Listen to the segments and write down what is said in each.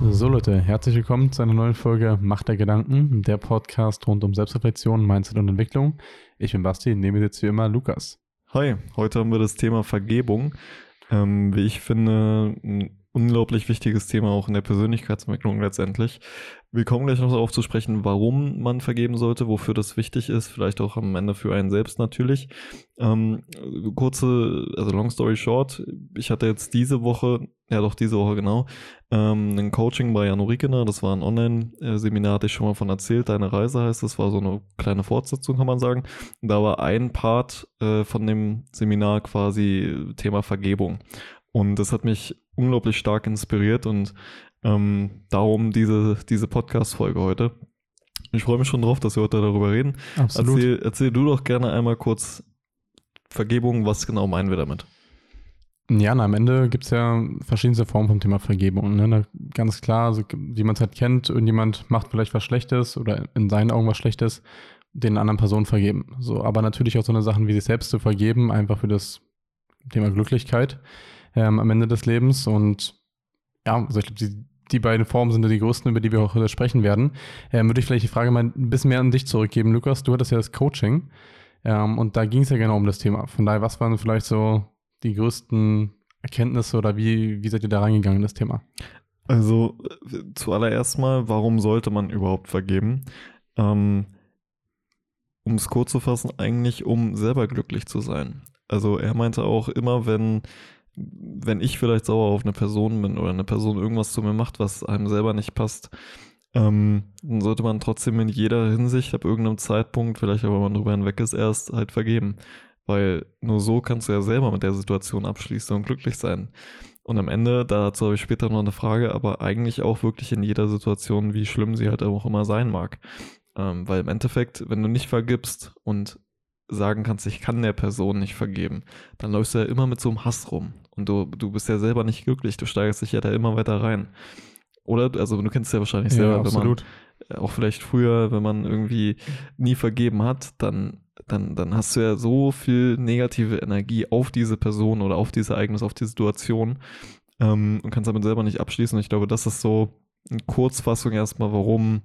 So Leute, herzlich willkommen zu einer neuen Folge Macht der Gedanken, der Podcast rund um Selbstreflexion, Mindset und Entwicklung. Ich bin Basti, mir sitzt wie immer Lukas. Hi, heute haben wir das Thema Vergebung. Ähm, wie ich finde, ein unglaublich wichtiges Thema auch in der Persönlichkeitsentwicklung letztendlich. Wir kommen gleich noch darauf zu sprechen, warum man vergeben sollte, wofür das wichtig ist, vielleicht auch am Ende für einen selbst natürlich. Ähm, kurze, also long story short, ich hatte jetzt diese Woche, ja doch diese Woche genau, ähm, ein Coaching bei Jan Rikener, das war ein Online-Seminar, hatte ich schon mal von erzählt, Deine Reise heißt das, war so eine kleine Fortsetzung, kann man sagen. Da war ein Part äh, von dem Seminar quasi Thema Vergebung. Und das hat mich unglaublich stark inspiriert und ähm, darum diese, diese Podcast-Folge heute. Ich freue mich schon drauf, dass wir heute darüber reden. Absolut. Erzähl, erzähl du doch gerne einmal kurz Vergebung, was genau meinen wir damit? Ja, na, am Ende gibt es ja verschiedenste Formen vom Thema Vergebung. Ne? Na, ganz klar, also, wie man es halt kennt, irgendjemand macht vielleicht was Schlechtes oder in seinen Augen was Schlechtes, den anderen Personen vergeben. So, aber natürlich auch so eine Sachen wie sich selbst zu vergeben, einfach für das Thema Glücklichkeit ähm, am Ende des Lebens. Und ja, also ich glaube, die, die beiden Formen sind ja die größten, über die wir auch heute sprechen werden. Ähm, würde ich vielleicht die Frage mal ein bisschen mehr an dich zurückgeben, Lukas. Du hattest ja das Coaching ähm, und da ging es ja genau um das Thema. Von daher, was waren vielleicht so die größten Erkenntnisse oder wie, wie seid ihr da reingegangen in das Thema? Also zuallererst mal, warum sollte man überhaupt vergeben? Ähm, um es kurz zu fassen, eigentlich um selber glücklich zu sein. Also er meinte auch immer, wenn wenn ich vielleicht sauer auf eine Person bin oder eine Person irgendwas zu mir macht, was einem selber nicht passt, ähm, dann sollte man trotzdem in jeder Hinsicht ab irgendeinem Zeitpunkt, vielleicht aber man drüber hinweg ist, erst halt vergeben. Weil nur so kannst du ja selber mit der Situation abschließen und glücklich sein. Und am Ende, dazu habe ich später noch eine Frage, aber eigentlich auch wirklich in jeder Situation, wie schlimm sie halt auch immer sein mag. Ähm, weil im Endeffekt, wenn du nicht vergibst und sagen kannst, ich kann der Person nicht vergeben, dann läufst du ja immer mit so einem Hass rum. Und du, du bist ja selber nicht glücklich, du steigerst dich ja da immer weiter rein. Oder, also du kennst es ja wahrscheinlich selber, ja, wenn man auch vielleicht früher, wenn man irgendwie nie vergeben hat, dann, dann, dann hast du ja so viel negative Energie auf diese Person oder auf dieses Ereignis, auf die Situation ähm, und kannst damit selber nicht abschließen. Und ich glaube, das ist so eine Kurzfassung erstmal, warum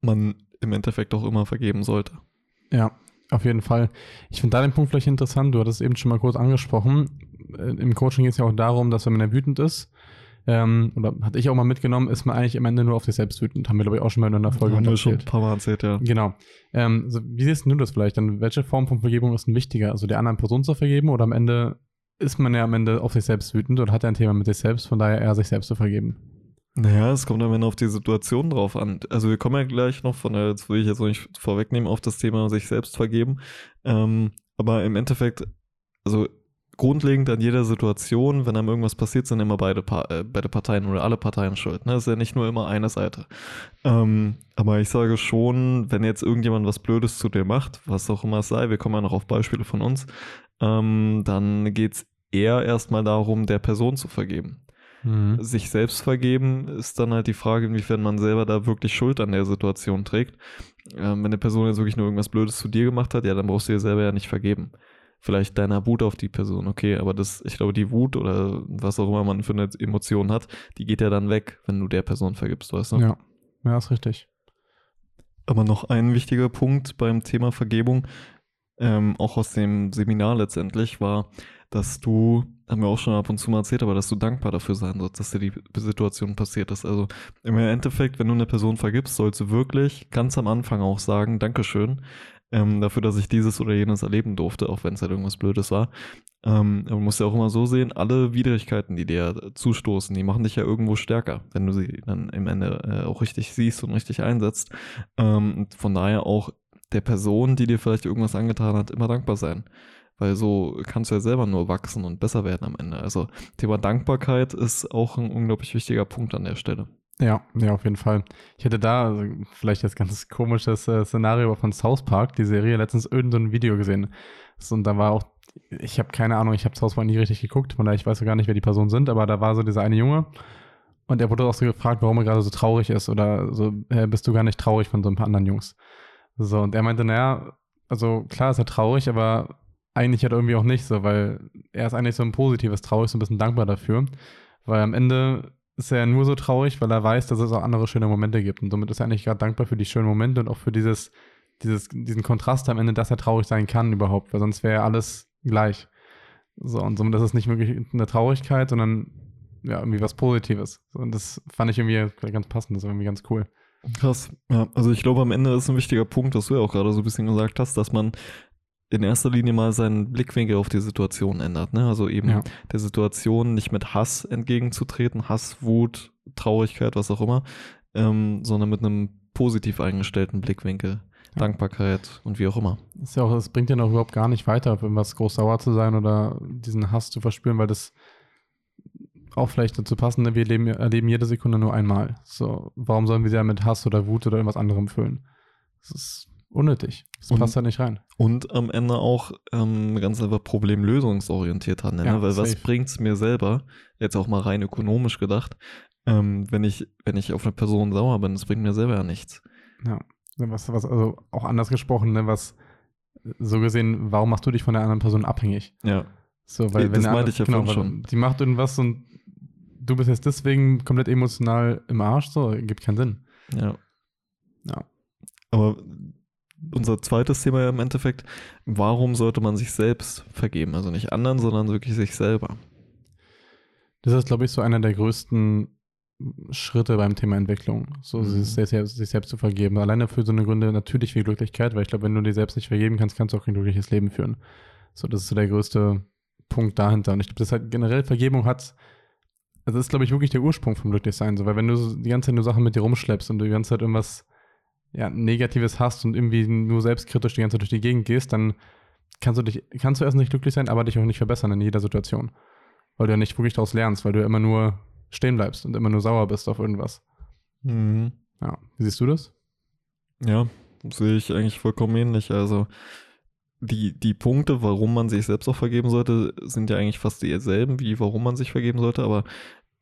man im Endeffekt auch immer vergeben sollte. Ja, auf jeden Fall. Ich finde da den Punkt vielleicht interessant. Du hattest eben schon mal kurz angesprochen. Äh, Im Coaching geht es ja auch darum, dass wenn man ja wütend ist, ähm, oder hatte ich auch mal mitgenommen, ist man eigentlich am Ende nur auf sich selbst wütend. Haben wir, glaube ich, auch schon mal in einer Folge Haben wir schon ein paar Mal erzählt, ja. Genau. Ähm, also wie siehst du das vielleicht? Dann welche Form von Vergebung ist denn wichtiger? Also der anderen Person zu vergeben oder am Ende ist man ja am Ende auf sich selbst wütend oder hat er ein Thema mit sich selbst, von daher eher sich selbst zu vergeben? Naja, es kommt am Ende auf die Situation drauf an. Also wir kommen ja gleich noch von der, jetzt will ich jetzt noch nicht vorwegnehmen, auf das Thema sich selbst vergeben. Ähm, aber im Endeffekt, also grundlegend an jeder Situation, wenn einem irgendwas passiert, sind immer beide, pa äh, beide Parteien oder alle Parteien schuld. Ne? Das ist ja nicht nur immer eine Seite. Ähm, aber ich sage schon, wenn jetzt irgendjemand was Blödes zu dir macht, was auch immer es sei, wir kommen ja noch auf Beispiele von uns, ähm, dann geht es eher erstmal darum, der Person zu vergeben. Mhm. Sich selbst vergeben ist dann halt die Frage, inwiefern man selber da wirklich Schuld an der Situation trägt. Ähm, wenn eine Person jetzt wirklich nur irgendwas Blödes zu dir gemacht hat, ja, dann brauchst du dir selber ja nicht vergeben. Vielleicht deiner Wut auf die Person, okay, aber das, ich glaube, die Wut oder was auch immer man für eine Emotion hat, die geht ja dann weg, wenn du der Person vergibst, weißt du? Ja, ja, ist richtig. Aber noch ein wichtiger Punkt beim Thema Vergebung, ähm, auch aus dem Seminar letztendlich, war, dass du haben wir auch schon ab und zu mal erzählt, aber dass du dankbar dafür sein sollst, dass dir die Situation passiert ist. Also im Endeffekt, wenn du eine Person vergibst, sollst du wirklich ganz am Anfang auch sagen, Dankeschön ähm, dafür, dass ich dieses oder jenes erleben durfte, auch wenn es halt irgendwas Blödes war. Ähm, man muss ja auch immer so sehen, alle Widrigkeiten, die dir zustoßen, die machen dich ja irgendwo stärker, wenn du sie dann im Ende äh, auch richtig siehst und richtig einsetzt. Ähm, von daher auch der Person, die dir vielleicht irgendwas angetan hat, immer dankbar sein weil so kannst du ja selber nur wachsen und besser werden am Ende. Also Thema Dankbarkeit ist auch ein unglaublich wichtiger Punkt an der Stelle. Ja, ja, auf jeden Fall. Ich hätte da also vielleicht das ganz komisches äh, Szenario von South Park, die Serie, letztens irgendein Video gesehen. Und da war auch, ich habe keine Ahnung, ich habe South Park nie richtig geguckt, von daher ich weiß gar nicht, wer die Personen sind, aber da war so dieser eine Junge und er wurde auch so gefragt, warum er gerade so traurig ist oder so, äh, bist du gar nicht traurig von so ein paar anderen Jungs. So, und er meinte, naja, also klar ist er traurig, aber eigentlich halt irgendwie auch nicht so, weil er ist eigentlich so ein positives Traurig, so ein bisschen dankbar dafür, weil am Ende ist er nur so traurig, weil er weiß, dass es auch andere schöne Momente gibt. Und somit ist er eigentlich gerade dankbar für die schönen Momente und auch für dieses, dieses, diesen Kontrast am Ende, dass er traurig sein kann überhaupt, weil sonst wäre alles gleich. So, und somit ist es nicht wirklich eine Traurigkeit, sondern ja, irgendwie was Positives. Und das fand ich irgendwie ganz passend, das ist irgendwie ganz cool. Krass. Ja, also ich glaube, am Ende ist ein wichtiger Punkt, was du ja auch gerade so ein bisschen gesagt hast, dass man in erster Linie mal seinen Blickwinkel auf die Situation ändert. Ne? Also eben Ja. der Situation nicht mit Hass entgegenzutreten, Hass, Wut, Traurigkeit, was auch immer, ähm, sondern mit einem positiv eingestellten Blickwinkel, Dankbarkeit und wie auch immer. Ist ja auch, es bringt ja noch überhaupt gar nicht weiter, auf irgendwas groß sauer zu sein oder diesen Hass zu verspüren, weil das auch vielleicht dazu passen, ne? wir leben, erleben jede Sekunde nur einmal. So, warum sollen wir sie ja mit Hass oder Wut oder irgendwas anderem füllen? Das ist unnötig. Das Und- passt da nicht rein. Und am Ende auch ähm, ganz einfach problemlösungsorientiert handeln. Ja, ne? Weil was safe. bringt es mir selber, jetzt auch mal rein ökonomisch gedacht, ähm, wenn, ich, wenn ich auf eine Person sauer bin, das bringt mir selber ja nichts. Ja. Was, was, also auch anders gesprochen, ne, was so gesehen, warum machst du dich von der anderen Person abhängig? Ja. So, weil Das wenn meinte ich ja genau, schon. Die macht irgendwas und du bist jetzt deswegen komplett emotional im Arsch, so, gibt keinen Sinn. Ja. Ja. Aber unser zweites Thema ja im Endeffekt, warum sollte man sich selbst vergeben? Also nicht anderen, sondern wirklich sich selber. Das ist, glaube ich, so einer der größten Schritte beim Thema Entwicklung, so Mhm. sich, sich, selbst, sich selbst zu vergeben. Alleine für so eine Gründe natürlich viel Glücklichkeit, weil ich glaube, wenn du dir selbst nicht vergeben kannst, kannst du auch kein glückliches Leben führen. So, das ist so der größte Punkt dahinter. Und ich glaube, das halt generell Vergebung hat, also das ist, glaube ich, wirklich der Ursprung vom Glücklichsein. So, weil wenn du die ganze Zeit nur Sachen mit dir rumschleppst und du die ganze Zeit irgendwas ja, Negatives hast und irgendwie nur selbstkritisch die ganze Zeit durch die Gegend gehst, dann kannst du dich, kannst du erst nicht glücklich sein, aber dich auch nicht verbessern in jeder Situation. Weil du ja nicht wirklich daraus lernst, weil du ja immer nur stehen bleibst und immer nur sauer bist auf irgendwas. Mhm. Ja. Wie siehst du das? Ja, sehe ich eigentlich vollkommen ähnlich. Also die, die Punkte, warum man sich selbst auch vergeben sollte, sind ja eigentlich fast dieselben, wie warum man sich vergeben sollte, aber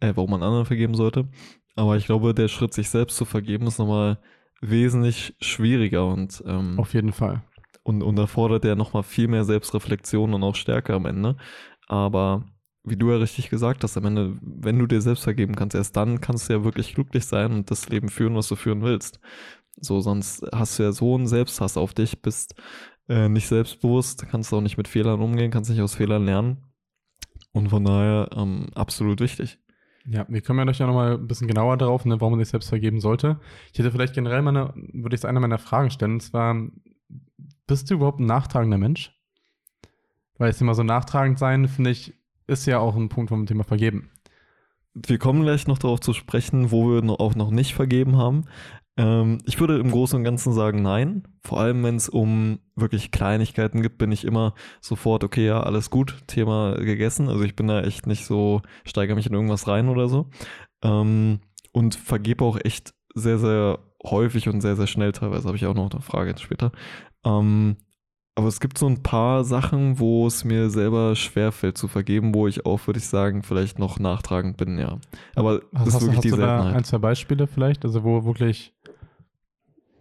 äh, warum man anderen vergeben sollte. Aber ich glaube, der Schritt, sich selbst zu vergeben, ist nochmal wesentlich schwieriger und, ähm, Auf jeden Fall. und, und erfordert ja nochmal viel mehr Selbstreflexion und auch Stärke am Ende. Aber wie du ja richtig gesagt hast, am Ende, wenn du dir selbst vergeben kannst, erst dann kannst du ja wirklich glücklich sein und das Leben führen, was du führen willst. So, sonst hast du ja so einen Selbsthass auf dich, bist äh, nicht selbstbewusst, kannst auch nicht mit Fehlern umgehen, kannst nicht aus Fehlern lernen. Und von daher ähm, absolut wichtig. Ja, wir kommen ja gleich noch mal ein bisschen genauer darauf, ne, warum man sich selbst vergeben sollte. Ich hätte vielleicht generell mal eine, würde ich eine meiner Fragen stellen, und zwar, bist du überhaupt ein nachtragender Mensch? Weil jetzt immer so nachtragend sein, finde ich, ist ja auch ein Punkt vom Thema Vergeben. Wir kommen gleich noch darauf zu sprechen, wo wir auch noch nicht vergeben haben. Ähm, ich würde im Großen und Ganzen sagen, nein. Vor allem, wenn es um wirklich Kleinigkeiten gibt, bin ich immer sofort, okay, ja, alles gut, Thema gegessen. Also ich bin da echt nicht so, steigere mich in irgendwas rein oder so. Ähm, und vergebe auch echt sehr, sehr häufig und sehr, sehr schnell teilweise. Habe ich auch noch eine Frage jetzt später. Ähm, aber es gibt so ein paar Sachen, wo es mir selber schwerfällt zu vergeben, wo ich auch, würde ich sagen, vielleicht noch nachtragend bin, ja. Aber das Hast, ist wirklich hast die du Seltenheit. ein, zwei Beispiele vielleicht, also wo wirklich,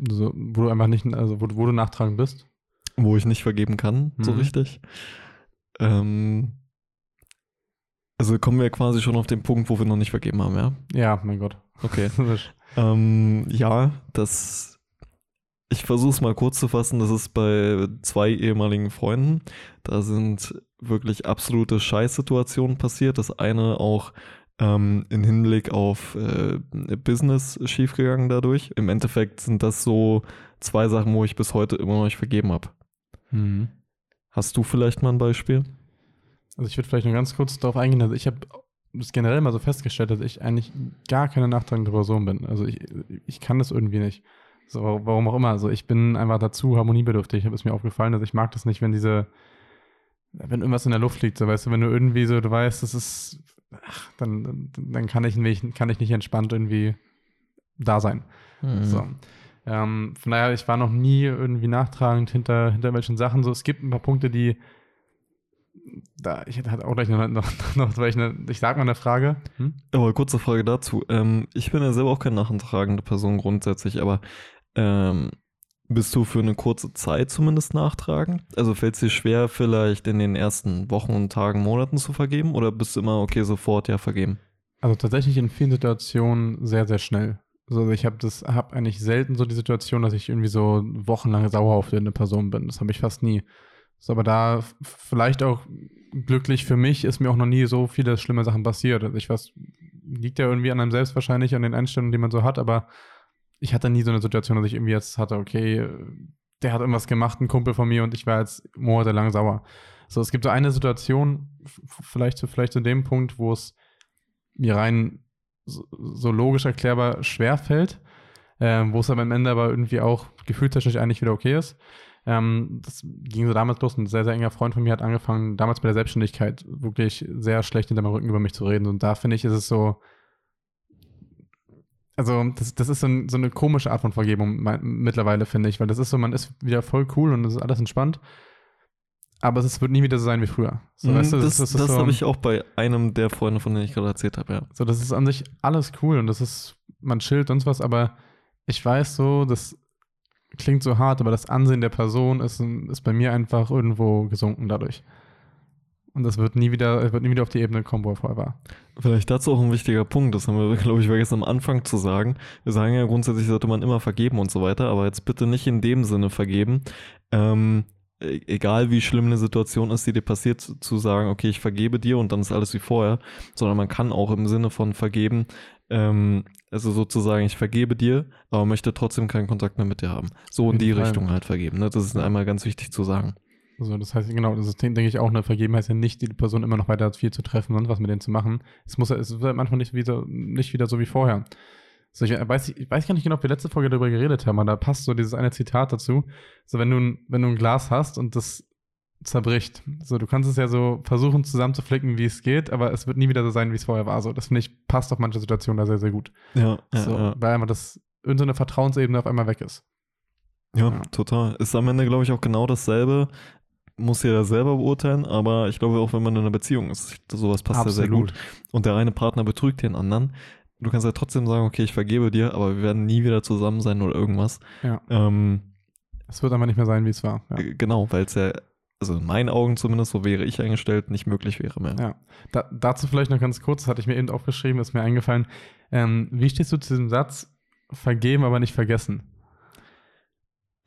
so, wo du einfach nicht, also wo, du- wo du nachtragend bist? wo ich nicht vergeben kann, so Mhm. richtig. Ähm, also kommen wir quasi schon auf den Punkt, wo wir noch nicht vergeben haben, ja? Ja, mein Gott. Okay. ähm, ja, das. Ich versuche es mal kurz zu fassen. Das ist bei zwei ehemaligen Freunden. Da sind wirklich absolute Scheißsituationen passiert. Das eine auch ähm, im Hinblick auf äh, Business schiefgegangen dadurch. Im Endeffekt sind das so zwei Sachen, wo ich bis heute immer noch nicht vergeben habe. Mhm. Hast du vielleicht mal ein Beispiel? Also ich würde vielleicht nur ganz kurz darauf eingehen, also ich habe das generell mal so festgestellt, dass ich eigentlich gar keine nachtragende Person bin. Also ich, ich kann das irgendwie nicht. So, warum auch immer. Also ich bin einfach dazu harmoniebedürftig. Ist mir aufgefallen, dass ich mag das nicht, wenn diese, wenn irgendwas in der Luft liegt, so weißt du, wenn du irgendwie so, du weißt, das ist, ach, dann, dann, kann ich nicht, kann ich nicht entspannt irgendwie da sein. Mhm. So. Ähm, von daher, ich war noch nie irgendwie nachtragend hinter, hinter welchen Sachen. So, es gibt ein paar Punkte, die da, ich hatte auch gleich noch, noch, noch ich, eine, ich sag mal eine Frage. Hm? Aber kurze Frage dazu. Ähm, ich bin ja selber auch keine nachtragende Person grundsätzlich, aber ähm, bist du für eine kurze Zeit zumindest nachtragend? Also fällt es dir schwer, vielleicht in den ersten Wochen und Tagen, Monaten zu vergeben? Oder bist du immer, okay, sofort ja vergeben? Also tatsächlich in vielen Situationen sehr, sehr schnell. Also ich habe das, habe eigentlich selten so die Situation, dass ich irgendwie so wochenlang sauer auf eine Person bin. Das habe ich fast nie. So, aber da vielleicht auch glücklich für mich ist mir auch noch nie so viele schlimme Sachen passiert. Also ich weiß, liegt ja irgendwie an einem selbst wahrscheinlich, an den Einstellungen, die man so hat, aber ich hatte nie so eine Situation, dass ich irgendwie jetzt hatte, okay, der hat irgendwas gemacht, ein Kumpel von mir und ich war jetzt monatelang sauer. So, es gibt so eine Situation, vielleicht, vielleicht zu dem Punkt, wo es mir rein so, so logisch erklärbar schwer fällt, äh, wo es aber am Ende aber irgendwie auch gefühlstechnisch eigentlich wieder okay ist. Ähm, das ging so damals los. Ein sehr, sehr enger Freund von mir hat angefangen, damals bei der Selbstständigkeit wirklich sehr schlecht hinter meinem Rücken über mich zu reden. Und da finde ich, ist es so, also das, das ist so, ein, so eine komische Art von Vergebung mittlerweile, finde ich, weil das ist so, man ist wieder voll cool und es ist alles entspannt. Aber es wird nie wieder so sein wie früher. So, mm, weißt du, das, das, das, so, habe ich auch bei einem der Freunde, von denen ich gerade erzählt habe, ja. So, das ist an sich alles cool und das ist, man chillt und was, aber ich weiß so, das klingt so hart, aber das Ansehen der Person ist, ist bei mir einfach irgendwo gesunken dadurch. Und das wird nie wieder, wird nie wieder auf die Ebene kommen, wo er vorher war. Vielleicht dazu auch ein wichtiger Punkt, das haben wir, glaube ich, vergessen am Anfang zu sagen. Wir sagen ja grundsätzlich sollte man immer vergeben und so weiter, aber jetzt bitte nicht in dem Sinne vergeben. Ähm, e-, egal wie schlimm eine Situation ist, die dir passiert, zu sagen, okay, ich vergebe dir und dann ist alles wie vorher, sondern man kann auch im Sinne von vergeben ähm, also sozusagen, ich vergebe dir, aber möchte trotzdem keinen Kontakt mehr mit dir haben. So in die Fall. Richtung halt vergeben. Ne? Das ist einmal ganz wichtig zu sagen. Also das heißt, genau, das ist, denke ich, auch eine Vergeben heißt ja nicht, die Person immer noch weiter viel zu treffen und was mit denen zu machen. Es muss es wird manchmal nicht wieder, nicht wieder so wie vorher. Also ich weiß, ich weiß gar nicht genau, ob wir letzte Folge darüber geredet haben, aber da passt so dieses eine Zitat dazu. So, wenn du, wenn du ein Glas hast und das zerbricht. So, du kannst es ja so versuchen zusammenzuflicken, wie es geht, aber es wird nie wieder so sein, wie es vorher war. So, das finde ich passt auf manche Situationen da sehr, sehr gut. Ja, so, ja, Weil einfach das irgendeine Vertrauensebene auf einmal weg ist. Ja, ja, total. Ist am Ende, glaube ich, auch genau dasselbe. Muss jeder selber beurteilen, aber ich glaube auch, wenn man in einer Beziehung ist, sowas passt ja sehr gut. Und der eine Partner betrügt den anderen. Du kannst ja trotzdem sagen, okay, ich vergebe dir, aber wir werden nie wieder zusammen sein oder irgendwas. Ja. Ähm, es wird einfach nicht mehr sein, wie es war. Ja. Genau, weil es ja also in meinen Augen zumindest, so wäre ich eingestellt, nicht möglich wäre mehr. Ja, da, dazu vielleicht noch ganz kurz, das hatte ich mir eben aufgeschrieben, ist mir eingefallen. Ähm, wie stehst du zu diesem Satz, vergeben, aber nicht vergessen?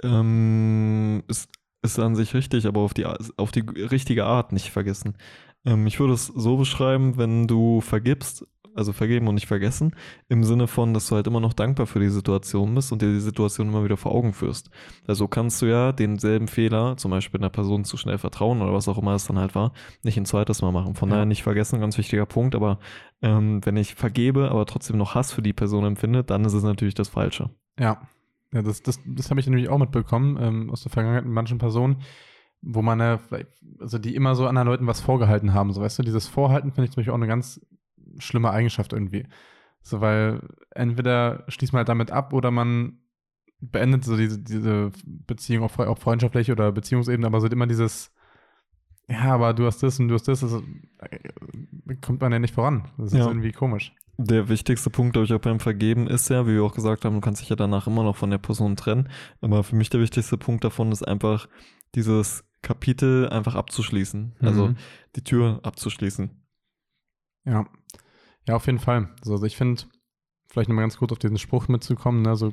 Ähm, ist, ist an sich richtig, aber auf die, auf die richtige Art nicht vergessen. Ähm, ich würde es so beschreiben, wenn du vergibst, also vergeben und nicht vergessen, im Sinne von, dass du halt immer noch dankbar für die Situation bist und dir die Situation immer wieder vor Augen führst. Also kannst du ja denselben Fehler, zum Beispiel einer Person zu schnell vertrauen oder was auch immer es dann halt war, nicht ein zweites Mal machen. Von ja. daher nicht vergessen, ganz wichtiger Punkt, aber ähm, wenn ich vergebe, aber trotzdem noch Hass für die Person empfinde, dann ist es natürlich das Falsche. Ja. Ja, das, das, das habe ich nämlich auch mitbekommen ähm, aus der Vergangenheit mit manchen Personen, wo man, äh, also die immer so anderen Leuten was vorgehalten haben. So, weißt du, dieses Vorhalten finde ich zum Beispiel auch eine ganz schlimme Eigenschaft irgendwie. So, weil entweder schließt man halt damit ab oder man beendet so diese, diese Beziehung auf, auf freundschaftliche oder Beziehungsebene, aber so immer dieses, ja, aber du hast das und du hast das, also, kommt man ja nicht voran. Das ist ja. irgendwie komisch. Der wichtigste Punkt, glaube ich, auch beim Vergeben ist ja, wie wir auch gesagt haben, du kannst dich ja danach immer noch von der Person trennen. Aber für mich der wichtigste Punkt davon ist einfach, dieses Kapitel einfach abzuschließen. Also mhm. die Tür abzuschließen. Ja. Ja, auf jeden Fall. Also ich finde, vielleicht nochmal ganz kurz auf diesen Spruch mitzukommen, ne, so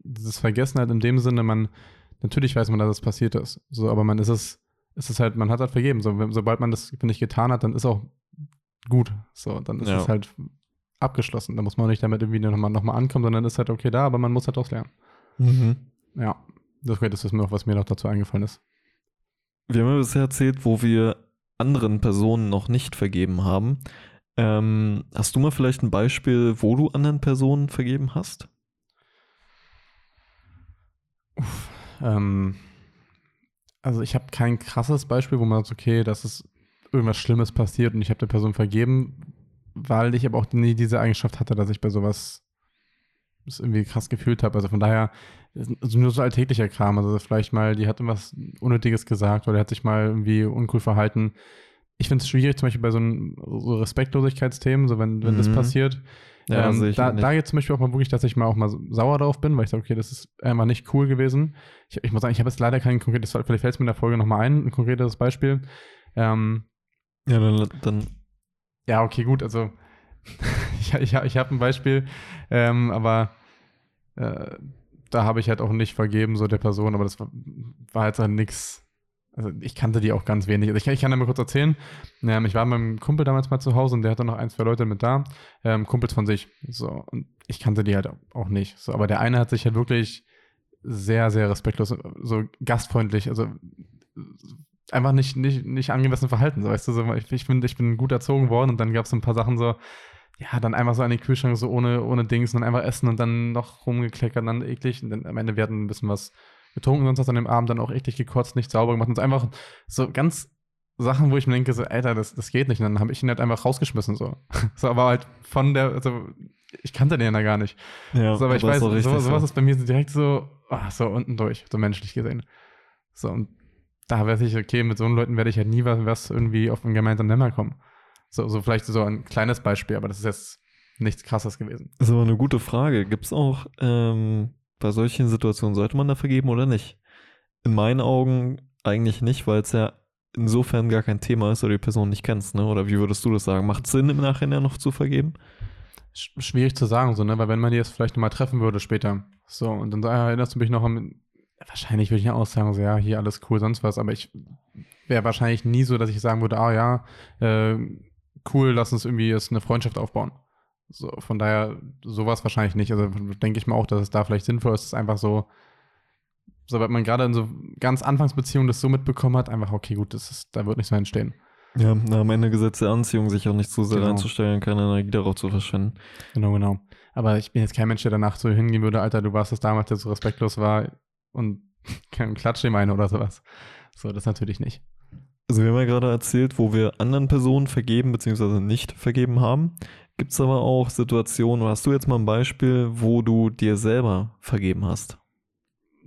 dieses Vergessen halt in dem Sinne, man, natürlich weiß man, dass es passiert ist. So, aber man ist es, ist es halt, man hat halt vergeben. So, wenn, sobald man das, finde ich, getan hat, dann ist auch gut. So, dann ist ja. es halt abgeschlossen. Da muss man nicht damit irgendwie nochmal noch mal ankommen, sondern ist halt okay da, aber man muss halt auch lernen. Mhm. Ja, das, das ist mir auch, was mir noch dazu eingefallen ist. Wir haben ja bisher erzählt, wo wir anderen Personen noch nicht vergeben haben. Ähm, hast du mal vielleicht ein Beispiel, wo du anderen Personen vergeben hast? Uff, ähm, also ich habe kein krasses Beispiel, wo man sagt, okay, das ist irgendwas Schlimmes passiert und ich habe der Person vergeben, weil ich aber auch nie diese Eigenschaft hatte, dass ich bei sowas das irgendwie krass gefühlt habe. Also von daher, also nur so alltäglicher Kram. Also vielleicht mal, die hat irgendwas Unnötiges gesagt oder hat sich mal irgendwie uncool verhalten ich finde es schwierig, zum Beispiel bei so, ein, so Respektlosigkeitsthemen, so wenn, wenn mhm. das passiert. Ja, ähm, da, da jetzt zum Beispiel auch mal wirklich, dass ich mal auch mal sauer drauf bin, weil ich sage, okay, das ist einfach nicht cool gewesen. Ich, ich muss sagen, ich habe jetzt leider kein konkretes, vielleicht fällt es mir in der Folge nochmal ein, ein konkretes Beispiel. Ähm, ja, dann, dann. Ja, okay, gut, also ich, ich, ich habe ein Beispiel, ähm, aber äh, da habe ich halt auch nicht vergeben, so der Person, aber das war, war halt dann nichts. Also ich kannte die auch ganz wenig. Also ich, ich kann dir mal kurz erzählen. Ähm, ich war mit meinem Kumpel damals mal zu Hause und der hatte noch ein, zwei Leute mit da. Ähm, Kumpels von sich. So, und ich kannte die halt auch nicht. So, aber der eine hat sich halt wirklich sehr, sehr respektlos, so gastfreundlich, also einfach nicht, nicht, nicht angemessen verhalten. So, weißt du, so, ich, ich, bin, ich bin gut erzogen worden und dann gab es ein paar Sachen so, ja, dann einfach so an den Kühlschrank, so ohne, ohne Dings und dann einfach essen und dann noch rumgekleckert und dann eklig. Und dann am Ende, hatten ein bisschen was getrunken, sonst hat an dem Abend dann auch eklig gekotzt, nicht sauber gemacht und so einfach so ganz Sachen, wo ich mir denke, so, Alter, das, das geht nicht. Und dann habe ich ihn halt einfach rausgeschmissen, so. so, aber halt von der, also, ich kannte den ja gar nicht. Ja, so, aber ich weiß, so sowas, sowas ist bei mir direkt so, oh, so unten durch, so menschlich gesehen. So, und da weiß ich, okay, mit so Leuten werde ich halt nie was, was irgendwie auf einen gemeinsamen Nenner kommen. So, so vielleicht so ein kleines Beispiel, aber das ist jetzt nichts krasses gewesen. Das ist aber eine gute Frage. Gibt es auch ähm, bei solchen Situationen, sollte man da vergeben oder nicht? In meinen Augen eigentlich nicht, weil es ja insofern gar kein Thema ist oder die Person nicht kennst, ne? Oder wie würdest du das sagen? Macht Sinn, im Nachhinein noch zu vergeben? Schwierig zu sagen, so, ne? Weil wenn man die jetzt vielleicht nochmal treffen würde später, so, und dann erinnerst du mich noch an, wahrscheinlich würde ich ja auch sagen, so, ja, hier alles cool, sonst was, aber ich wäre wahrscheinlich nie so, dass ich sagen würde, ah ja, äh, cool, lass uns irgendwie jetzt eine Freundschaft aufbauen. So, von daher, sowas wahrscheinlich nicht. Also denke ich mir auch, dass es da vielleicht sinnvoll ist, einfach so, so wenn man gerade in so ganz Anfangsbeziehungen das so mitbekommen hat, einfach, okay, gut, das ist, da wird nichts mehr entstehen. Ja, am Ende Gesetz der Anziehung sich auch nicht zu sehr genau. einzustellen, keine Energie darauf zu verschwenden. Genau, genau. Aber ich bin jetzt kein Mensch, der danach so hingehen würde, Alter, du warst es damals, der so respektlos war und kein Klatsch ihm eine oder sowas. So, das natürlich nicht. Also wir haben ja gerade erzählt, wo wir anderen Personen vergeben bzw. nicht vergeben haben. Gibt es aber auch Situationen, hast du jetzt mal ein Beispiel, wo du dir selber vergeben hast?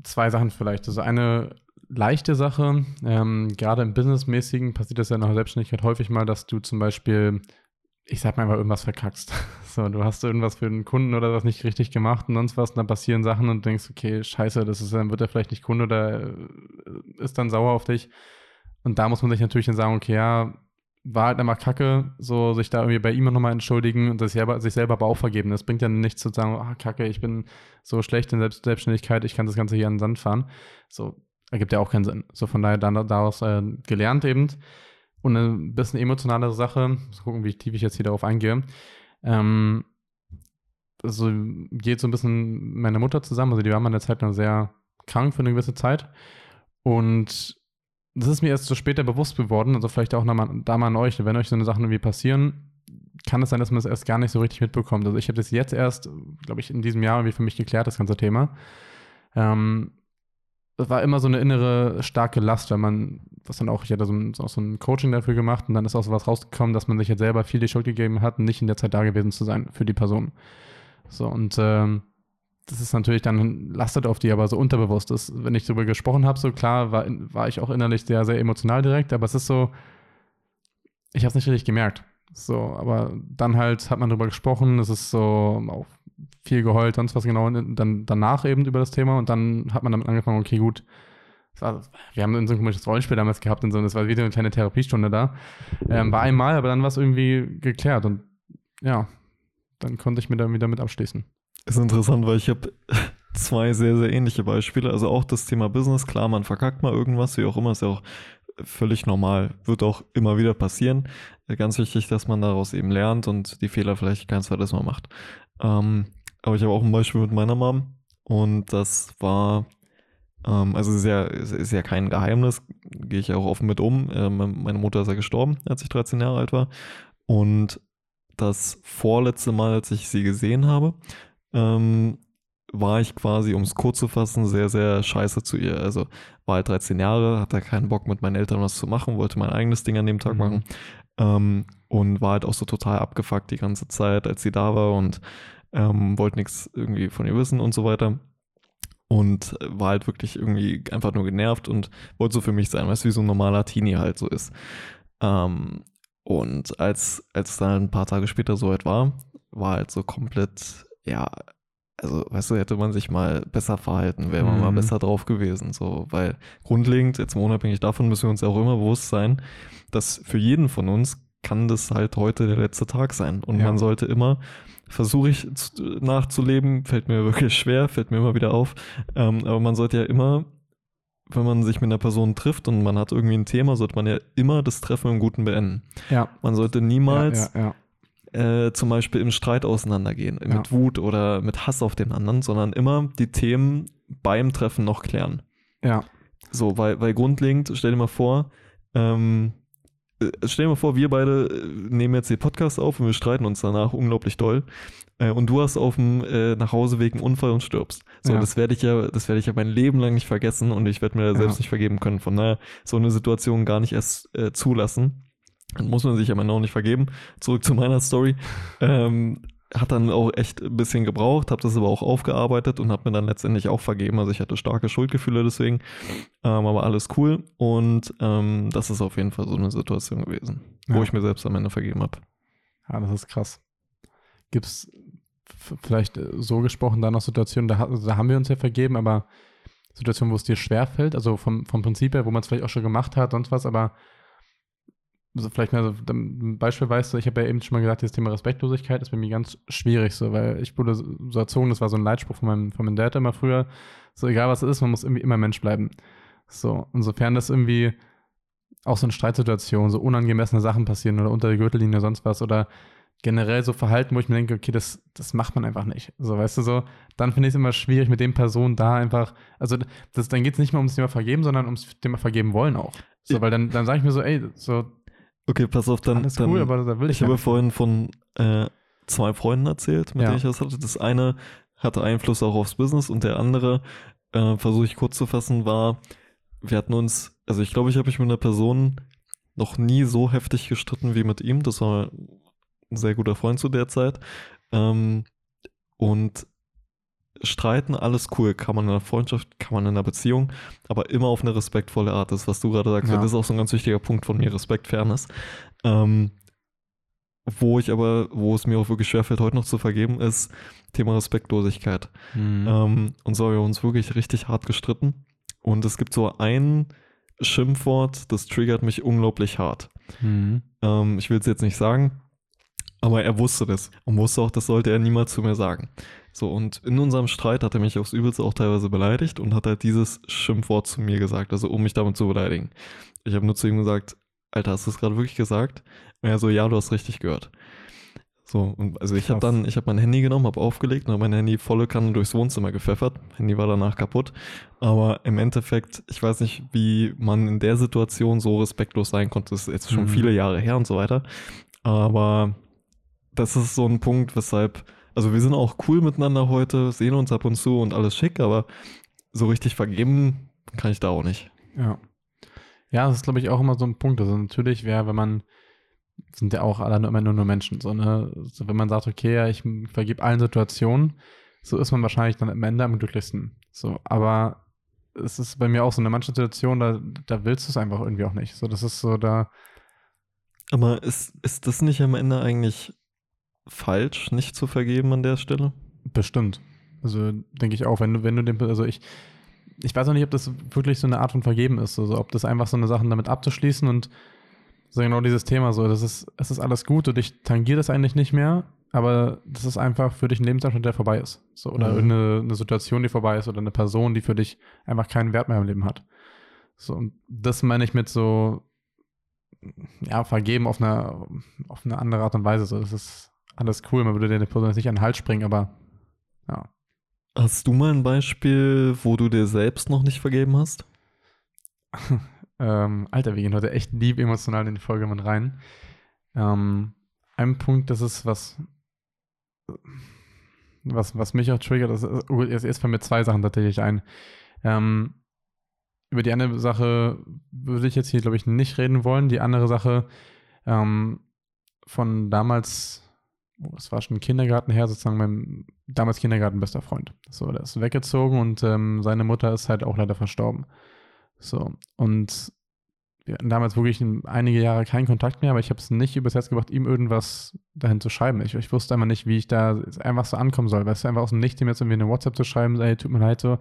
Zwei Sachen vielleicht. Also eine leichte Sache, ähm, gerade im Businessmäßigen passiert das ja nach der Selbstständigkeit häufig mal, dass du zum Beispiel, ich sag mal irgendwas verkackst. So, du hast irgendwas für einen Kunden oder was nicht richtig gemacht und sonst was, und dann passieren Sachen und denkst, okay, scheiße, das ist, dann wird er vielleicht nicht Kunde oder äh, ist dann sauer auf dich. Und da muss man sich natürlich dann sagen, okay, ja, war halt einfach kacke, so sich da irgendwie bei ihm nochmal entschuldigen und das selber, sich selber aber auch vergeben. Das bringt ja nichts zu sagen, ah, kacke, ich bin so schlecht in Selbst Selbstständigkeit, ich kann das Ganze hier an den Sand fahren. So, ergibt ja auch keinen Sinn. So von daher daraus äh, gelernt eben. Und eine bisschen emotionalere Sache, mal gucken, wie tief ich jetzt hier darauf eingehe. Ähm, also geht so ein bisschen mit meiner Mutter zusammen, also die war mal in der Zeit noch sehr krank für eine gewisse Zeit. Und das ist mir erst so später bewusst geworden, also vielleicht auch mal, da mal an euch, wenn euch so eine Sachen irgendwie passieren, kann es sein, dass man das erst gar nicht so richtig mitbekommt. Also ich habe das jetzt erst, glaube ich, in diesem Jahr irgendwie für mich geklärt, das ganze Thema. Ähm, das war immer so eine innere starke Last, wenn man, was dann auch, ich hatte so ein, auch so ein Coaching dafür gemacht und dann ist auch so was rausgekommen, dass man sich jetzt selber viel die Schuld gegeben hat, nicht in der Zeit da gewesen zu sein für die Person. So, und ähm, das ist natürlich dann lastet auf die aber so unterbewusst ist. Wenn ich darüber gesprochen habe, so klar, war, war ich auch innerlich sehr, sehr emotional direkt, aber es ist so, ich habe es nicht richtig gemerkt. So, aber dann halt hat man darüber gesprochen, es ist so auch viel geheult, sonst was genau, und dann danach eben über das Thema und dann hat man damit angefangen, okay, gut, war, wir haben so ein komisches Rollenspiel damals gehabt und so, und das war wieder eine kleine Therapiestunde da. Ähm, war einmal, aber dann war es irgendwie geklärt und ja, dann konnte ich mir da wieder mit abschließen. Ist interessant, weil ich habe zwei sehr, sehr ähnliche Beispiele. Also auch das Thema Business, klar, man verkackt mal irgendwas, wie auch immer, ist ja auch völlig normal, wird auch immer wieder passieren. Ganz wichtig, dass man daraus eben lernt und die Fehler vielleicht kein zweites Mal macht. Ähm, aber ich habe auch ein Beispiel mit meiner Mom und das war, ähm, also ist ja, ist ja kein Geheimnis, gehe ich auch offen mit um. Ähm, meine Mutter ist ja gestorben, als ich 13 Jahre alt war. Und das vorletzte Mal, als ich sie gesehen habe, ähm, war ich quasi, um es kurz zu fassen, sehr, sehr scheiße zu ihr. Also war halt 13 Jahre, hatte keinen Bock mit meinen Eltern was zu machen, wollte mein eigenes Ding an dem Tag mhm. machen. Ähm, und war halt auch so total abgefuckt die ganze Zeit, als sie da war und ähm, wollte nichts irgendwie von ihr wissen und so weiter. Und war halt wirklich irgendwie einfach nur genervt und wollte so für mich sein, weißt du, wie so ein normaler Teenie halt so ist. Ähm, und als, als es dann ein paar Tage später so weit war, war halt so komplett ja, also, weißt du, hätte man sich mal besser verhalten, wäre man mhm. mal besser drauf gewesen. So, weil grundlegend, jetzt mal unabhängig davon, müssen wir uns ja auch immer bewusst sein, dass für jeden von uns kann das halt heute der letzte Tag sein. Und Ja. man sollte immer, versuche ich zu- nachzuleben, fällt mir wirklich schwer, fällt mir immer wieder auf, ähm, aber man sollte ja immer, wenn man sich mit einer Person trifft und man hat irgendwie ein Thema, sollte man ja immer das Treffen im Guten beenden. Ja. Man sollte niemals ja. Äh, zum Beispiel im Streit auseinandergehen, Ja. mit Wut oder mit Hass auf den anderen, sondern immer die Themen beim Treffen noch klären. ja. So, weil, weil grundlegend, stell dir mal vor, ähm, äh, stell dir mal vor, wir beide äh, nehmen jetzt den Podcast auf und wir streiten uns danach unglaublich doll. Äh, und du hast auf dem äh, Nachhauseweg einen Unfall und stirbst. So, Ja. das werde ich ja, das werde ich ja mein Leben lang nicht vergessen und ich werde mir da selbst Ja. nicht vergeben können. Von daher so eine Situation gar nicht erst äh, zulassen. Dann muss man sich am Ende auch nicht vergeben. Zurück zu meiner Story. Ähm, hat dann auch echt ein bisschen gebraucht, habe das aber auch aufgearbeitet und habe mir dann letztendlich auch vergeben. Also ich hatte starke Schuldgefühle deswegen, ähm, aber alles cool. Und ähm, das ist auf jeden Fall so eine Situation gewesen, wo Ja. ich mir selbst am Ende vergeben habe. Ja, das ist krass. Gibt es vielleicht äh, so gesprochen da noch Situationen, da, also da haben wir uns ja vergeben, aber Situationen, wo es dir schwerfällt, also vom, vom Prinzip her, wo man es vielleicht auch schon gemacht hat, sonst was, aber also vielleicht mal so ein Beispiel weißt du, ich habe ja eben schon mal gesagt, das Thema Respektlosigkeit ist bei mir ganz schwierig so, weil ich wurde so so erzogen, das war so ein Leitspruch von meinem, von meinem Dad immer früher, so egal was es ist, man muss irgendwie immer Mensch bleiben. So, insofern das irgendwie auch so in Streitsituationen, so unangemessene Sachen passieren oder unter der Gürtellinie oder sonst was oder generell so Verhalten, wo ich mir denke, okay, das, das macht man einfach nicht. So, weißt du, so, dann finde ich es immer schwierig, mit den Personen da einfach, also das, dann geht es nicht mehr ums Thema Vergeben, sondern ums Thema Vergeben wollen auch. So, weil dann, dann sage ich mir so, ey, so, Okay, pass auf, dann. alles dann cool, aber da will ich ich habe nicht. vorhin von äh, zwei Freunden erzählt, mit Ja. denen ich das hatte. Das eine hatte Einfluss auch aufs Business und der andere, äh, versuche ich kurz zu fassen, war, wir hatten uns, also ich glaube, ich habe mich mit einer Person noch nie so heftig gestritten wie mit ihm. Das war ein sehr guter Freund zu der Zeit. Ähm, und streiten, alles cool, kann man in einer Freundschaft, kann man in einer Beziehung, aber immer auf eine respektvolle Art. Das, ist, was du gerade sagst, Ja. das ist auch so ein ganz wichtiger Punkt von mir, Respekt, Fairness. Ähm, wo ich aber, wo es mir auch wirklich schwerfällt, heute noch zu vergeben, ist Thema Respektlosigkeit. Mhm. Ähm, und so haben wir uns wirklich richtig hart gestritten. Und es gibt so ein Schimpfwort, das triggert mich unglaublich hart. Mhm. Ähm, ich will es jetzt nicht sagen, aber er wusste das und wusste auch, das sollte er niemals zu mir sagen. So, und in unserem Streit hat er mich aufs Übelste auch teilweise beleidigt und hat halt dieses Schimpfwort zu mir gesagt, also um mich damit zu beleidigen. Ich habe nur zu ihm gesagt, Alter, hast du es gerade wirklich gesagt? Und er so, ja, du hast richtig gehört. So, und also ich habe dann, ich habe mein Handy genommen, habe aufgelegt und habe mein Handy volle Kanne durchs Wohnzimmer gepfeffert. Handy war danach kaputt. Aber im Endeffekt, ich weiß nicht, wie man in der Situation so respektlos sein konnte. Das ist jetzt schon Mhm. viele Jahre her und so weiter. Aber das ist so ein Punkt, weshalb, also wir sind auch cool miteinander heute, sehen uns ab und zu und alles schick, aber so richtig vergeben kann ich da auch nicht. Ja. Ja, das ist, glaube ich, auch immer so ein Punkt. Also natürlich wäre, wenn man, sind ja auch alle nur, immer nur, nur Menschen, so, ne? So, wenn man sagt, okay, ja, ich vergebe allen Situationen, so ist man wahrscheinlich dann am Ende am glücklichsten. So, aber es ist bei mir auch so eine manche Situation, da, da willst du es einfach irgendwie auch nicht. So, das ist so da, Aber ist, ist das nicht am Ende eigentlich falsch, nicht zu vergeben an der Stelle? bestimmt. Also denke ich auch, wenn du, wenn du den, also ich, ich weiß auch nicht, ob das wirklich so eine Art von Vergeben ist, also ob das einfach so eine Sache damit abzuschließen und so genau dieses Thema so, das ist, es ist alles gut und ich tangiere das eigentlich nicht mehr, aber das ist einfach für dich ein Lebensabschnitt, der vorbei ist. So, oder Mhm. irgendeine eine Situation, die vorbei ist oder eine Person, die für dich einfach keinen Wert mehr im Leben hat. So, und das meine ich mit so, ja, vergeben auf eine, auf eine andere Art und Weise. So, das ist alles cool, man würde der Person jetzt nicht an den Hals springen, aber ja. Hast du mal ein Beispiel, wo du dir selbst noch nicht vergeben hast? Ähm, Alter, wir gehen heute echt lieb emotional in die Folge mit rein. Ähm, ein Punkt, das ist was, was, was mich auch triggert, das ist, oh, jetzt, jetzt fallen mir zwei Sachen tatsächlich ein. Ähm, über die eine Sache würde ich jetzt hier, glaube ich, nicht reden wollen. Die andere Sache ähm, von damals, das war schon Kindergarten her, sozusagen mein damals Kindergarten bester Freund. So, der ist weggezogen und ähm, seine Mutter ist halt auch leider verstorben. So, und wir hatten damals wirklich ein- einige Jahre keinen Kontakt mehr, aber ich habe es nicht übers Herz gebracht, ihm irgendwas dahin zu schreiben. Ich, ich wusste einfach nicht, wie ich da einfach so ankommen soll. Weißt du, einfach aus dem Nichts ihm jetzt irgendwie eine WhatsApp zu schreiben, ey, tut mir leid, so.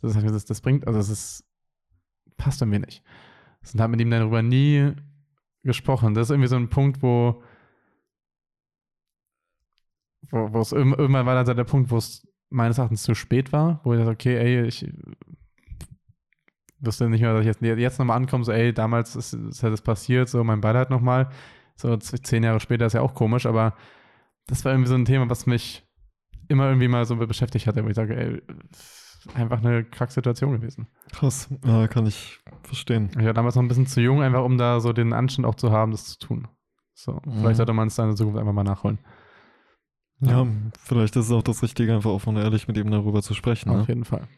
Das, das, das bringt, also das ist, passt irgendwie nicht. Sind halt mit ihm darüber nie gesprochen. Das ist irgendwie so ein Punkt, wo, wo, wo es irgendwann war dann der Punkt, wo es meines Erachtens zu spät war, wo ich dachte, okay, ey, ich wüsste nicht mehr, dass ich jetzt, jetzt nochmal ankomme, so, ey, damals ist, ist das passiert, so mein Beileid nochmal. So zehn Jahre später ist ja auch komisch, aber das war irgendwie so ein Thema, was mich immer irgendwie mal so beschäftigt hatte, wo ich sage, ey, einfach eine Kacksituation gewesen. Krass, ja, kann ich verstehen. Ich war damals noch ein bisschen zu jung, einfach um da so den Anstand auch zu haben, das zu tun. So, mhm. vielleicht sollte man es dann in Zukunft einfach mal nachholen. Ja, ja, vielleicht ist es auch das Richtige, einfach offen und ehrlich mit ihm darüber zu sprechen. Auf ne? jeden Fall.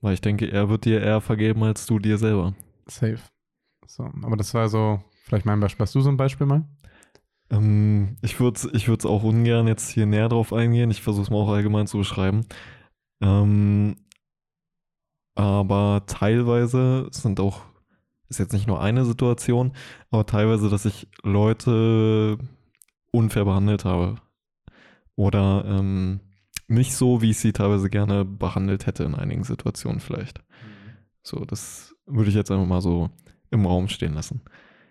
Weil ich denke, er wird dir eher vergeben als du dir selber. Safe. So, aber das war so, vielleicht mein Beispiel. Hast du so ein Beispiel mal? Ähm, ich würde es ich auch ungern jetzt hier näher drauf eingehen. Ich versuche es mal auch allgemein zu beschreiben. Ähm, aber teilweise sind auch, ist jetzt nicht nur eine Situation, aber teilweise, dass ich Leute unfair behandelt habe. Oder ähm, nicht so, wie ich sie teilweise gerne behandelt hätte in einigen Situationen vielleicht. So, das würde ich jetzt einfach mal so im Raum stehen lassen.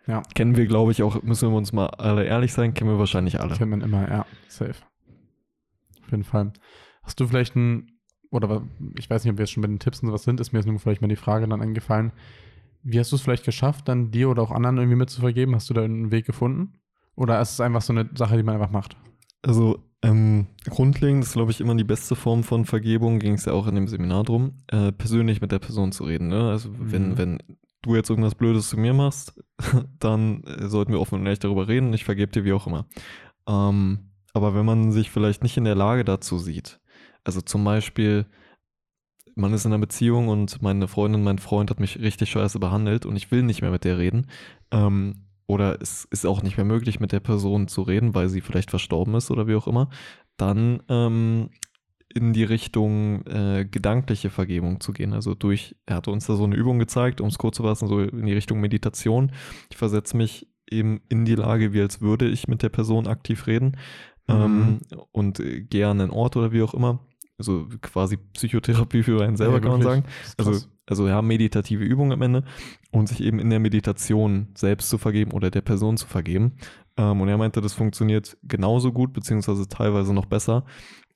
Ja. Kennen wir, glaube ich, auch, müssen wir uns mal alle ehrlich sein, kennen wir wahrscheinlich alle. Kennt man immer, ja, safe. Auf jeden Fall. Hast du vielleicht ein, oder ich weiß nicht, ob wir jetzt schon bei den Tipps und sowas sind, ist mir jetzt nur vielleicht mal die Frage dann eingefallen. Wie hast du es vielleicht geschafft, dann dir oder auch anderen irgendwie mitzuvergeben? Hast du da einen Weg gefunden? Oder ist es einfach so eine Sache, die man einfach macht? Also ähm, grundlegend ist, glaube ich, immer die beste Form von Vergebung, ging es ja auch in dem Seminar drum, äh, persönlich mit der Person zu reden. Ne? Also mhm. wenn, wenn du jetzt irgendwas Blödes zu mir machst, dann äh, sollten wir offen und ehrlich darüber reden. Ich vergebe dir wie auch immer. Ähm, aber wenn man sich vielleicht nicht in der Lage dazu sieht, also zum Beispiel, man ist in einer Beziehung und meine Freundin, mein Freund hat mich richtig scheiße behandelt und ich will nicht mehr mit der reden. Ähm, oder es ist auch nicht mehr möglich, mit der Person zu reden, weil sie vielleicht verstorben ist oder wie auch immer, dann ähm, in die Richtung äh, gedankliche Vergebung zu gehen. Also durch, er hatte uns da so eine Übung gezeigt, um es kurz zu fassen, so in die Richtung Meditation. Ich versetze mich eben in die Lage, wie als würde ich mit der Person aktiv reden mhm. ähm, und äh, gehe an einen Ort oder wie auch immer. Also quasi Psychotherapie für einen selber, ja, kann man sagen. Also, also ja, meditative Übung am Ende und sich eben in der Meditation selbst zu vergeben oder der Person zu vergeben. Ähm, und er meinte, das funktioniert genauso gut, beziehungsweise teilweise noch besser,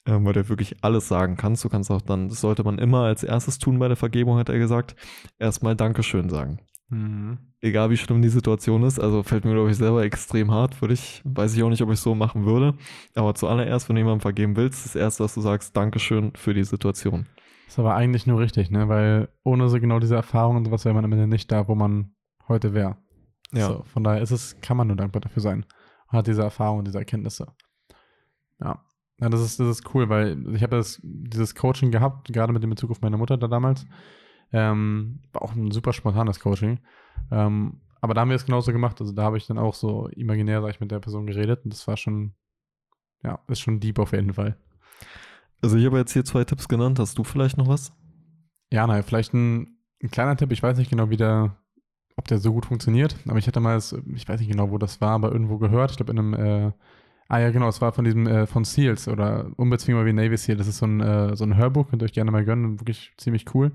ähm, weil du wirklich alles sagen kannst. Du kannst auch dann, das sollte man immer als erstes tun bei der Vergebung, hat er gesagt, erstmal Dankeschön sagen. Mhm. Egal wie schlimm die Situation ist, also fällt mir, glaube ich, selber extrem hart, würde ich, weiß ich auch nicht, ob ich so machen würde. Aber zuallererst, wenn du jemandem vergeben willst, das erste, was du sagst, Dankeschön für die Situation. Das ist aber eigentlich nur richtig, ne? Weil ohne so genau diese Erfahrung und sowas wäre man am Ende nicht da, wo man heute wäre. Ja. So, von daher ist es, kann man nur dankbar dafür sein. Hat diese Erfahrung und diese Erkenntnisse. Ja. Ja, das ist, das ist cool, weil ich habe dieses Coaching gehabt, gerade mit dem Bezug auf meine Mutter da damals. Ähm, war auch ein super spontanes Coaching. Ähm, aber da haben wir es genauso gemacht. Also da habe ich dann auch so imaginär, sag ich, mit der Person geredet und das war schon, ja, ist schon deep auf jeden Fall. Also ich habe jetzt hier zwei Tipps genannt. Hast du vielleicht noch was? Ja, naja, vielleicht ein, ein, kleiner Tipp. Ich weiß nicht genau, wie der, ob der so gut funktioniert, aber ich hatte mal, ich weiß nicht genau, wo das war, aber irgendwo gehört. Ich glaube in einem, äh, ah ja, genau, es war von diesem, äh, von Seals oder unbezwingbar wie Navy Seal. Das ist so ein, äh, so ein Hörbuch, könnt ihr euch gerne mal gönnen, wirklich ziemlich cool.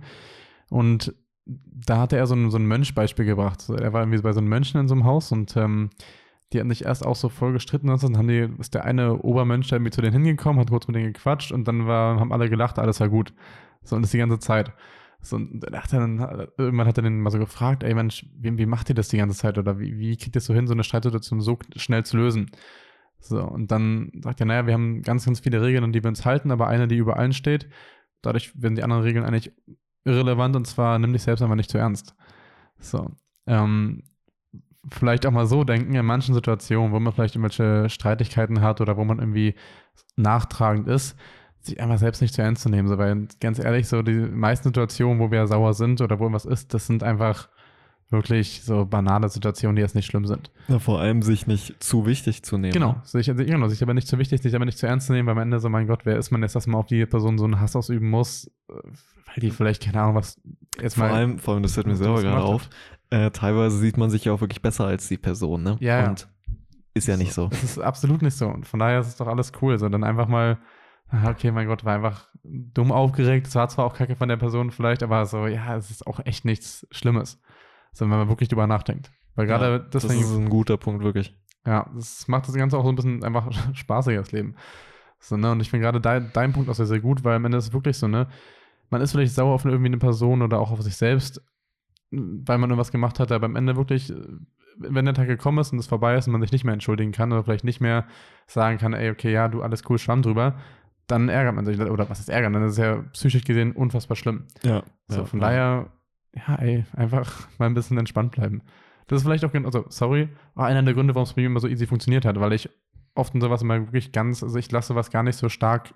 Und da hatte er so ein, so ein Mönchbeispiel gebracht. Er war irgendwie bei so einem Mönchen in so einem Haus und ähm, die hatten sich erst auch so voll gestritten und dann haben die, ist der eine Obermönch irgendwie zu denen hingekommen, hat kurz mit denen gequatscht und dann war, haben alle gelacht, alles war gut. So und das die ganze Zeit. So, und dann, irgendwann hat er den mal so gefragt, ey Mensch, wie, wie macht ihr das die ganze Zeit oder wie, wie kriegt ihr es so hin, so eine Streitsituation so schnell zu lösen? So, und dann sagt er, naja, wir haben ganz, ganz viele Regeln, an die wir uns halten, aber eine, die über allen steht. Dadurch werden die anderen Regeln eigentlich irrelevant und zwar nimm dich selbst einfach nicht zu ernst. So. Ähm, vielleicht auch mal so denken, in manchen Situationen, wo man vielleicht irgendwelche Streitigkeiten hat oder wo man irgendwie nachtragend ist, sich einfach selbst nicht zu ernst zu nehmen. So, weil ganz ehrlich, so die meisten Situationen, wo wir sauer sind oder wo irgendwas ist, das sind einfach wirklich so banale Situationen, die jetzt nicht schlimm sind. Ja, vor allem sich nicht zu wichtig zu nehmen. Genau, sich, genau, sich aber nicht zu wichtig, sich aber nicht zu ernst zu nehmen, weil am Ende so, mein Gott, wer ist man jetzt, dass man auf die Person so einen Hass ausüben muss, weil die vielleicht, keine Ahnung, was jetzt vor mal. Allem, vor allem, das fällt mir selber gerade auf, äh, teilweise sieht man sich ja auch wirklich besser als die Person, ne? Ja. Und ist ja nicht so. Das ist absolut nicht so. Und von daher ist es doch alles cool. So, dann einfach mal, okay, mein Gott, war einfach dumm aufgeregt. Es war zwar auch kacke von der Person vielleicht, aber so, ja, es ist auch echt nichts Schlimmes sondern wenn man wirklich drüber nachdenkt. Weil gerade ja, deswegen. Das ist ein guter Punkt, wirklich. Ja, das macht das Ganze auch so ein bisschen einfach spaßiger, das Leben. So, ne? Und ich finde gerade dein, dein Punkt auch sehr, sehr gut, weil am Ende ist es wirklich so, ne? Man ist vielleicht sauer auf irgendwie eine Person oder auch auf sich selbst, weil man irgendwas gemacht hat, aber am Ende wirklich, wenn der Tag gekommen ist und es vorbei ist und man sich nicht mehr entschuldigen kann oder vielleicht nicht mehr sagen kann, ey, okay, ja, du, alles cool, schwamm drüber, dann ärgert man sich, oder was ist ärgern? Dann ist es ja psychisch gesehen unfassbar schlimm. Ja. So, ja, von ja. daher, ja, ey, einfach mal ein bisschen entspannt bleiben. Das ist vielleicht auch, also, sorry, war einer der Gründe, warum es bei mir immer so easy funktioniert hat, weil ich oft in sowas immer wirklich ganz, also ich lasse was gar nicht so stark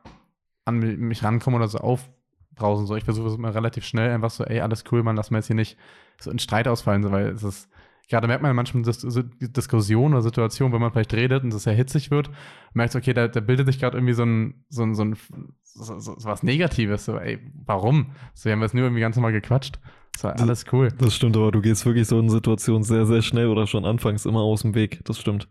an mi- mich rankommen oder so aufbrausen. So, ich versuche es immer relativ schnell einfach so, ey, alles cool, man, lass mal jetzt hier nicht so in Streit ausfallen, so, weil es ist, gerade merkt man manchmal Dis Diskussionen oder Situationen, wenn man vielleicht redet und es sehr hitzig wird, merkt okay, da, da bildet sich gerade irgendwie so ein, so ein, so ein, so, so, so was Negatives, so, ey, warum? So, wir haben jetzt nur irgendwie ganz normal gequatscht. So, alles cool. Das stimmt, aber du gehst wirklich so in Situationen sehr, sehr schnell oder schon anfangs immer aus dem Weg. Das stimmt.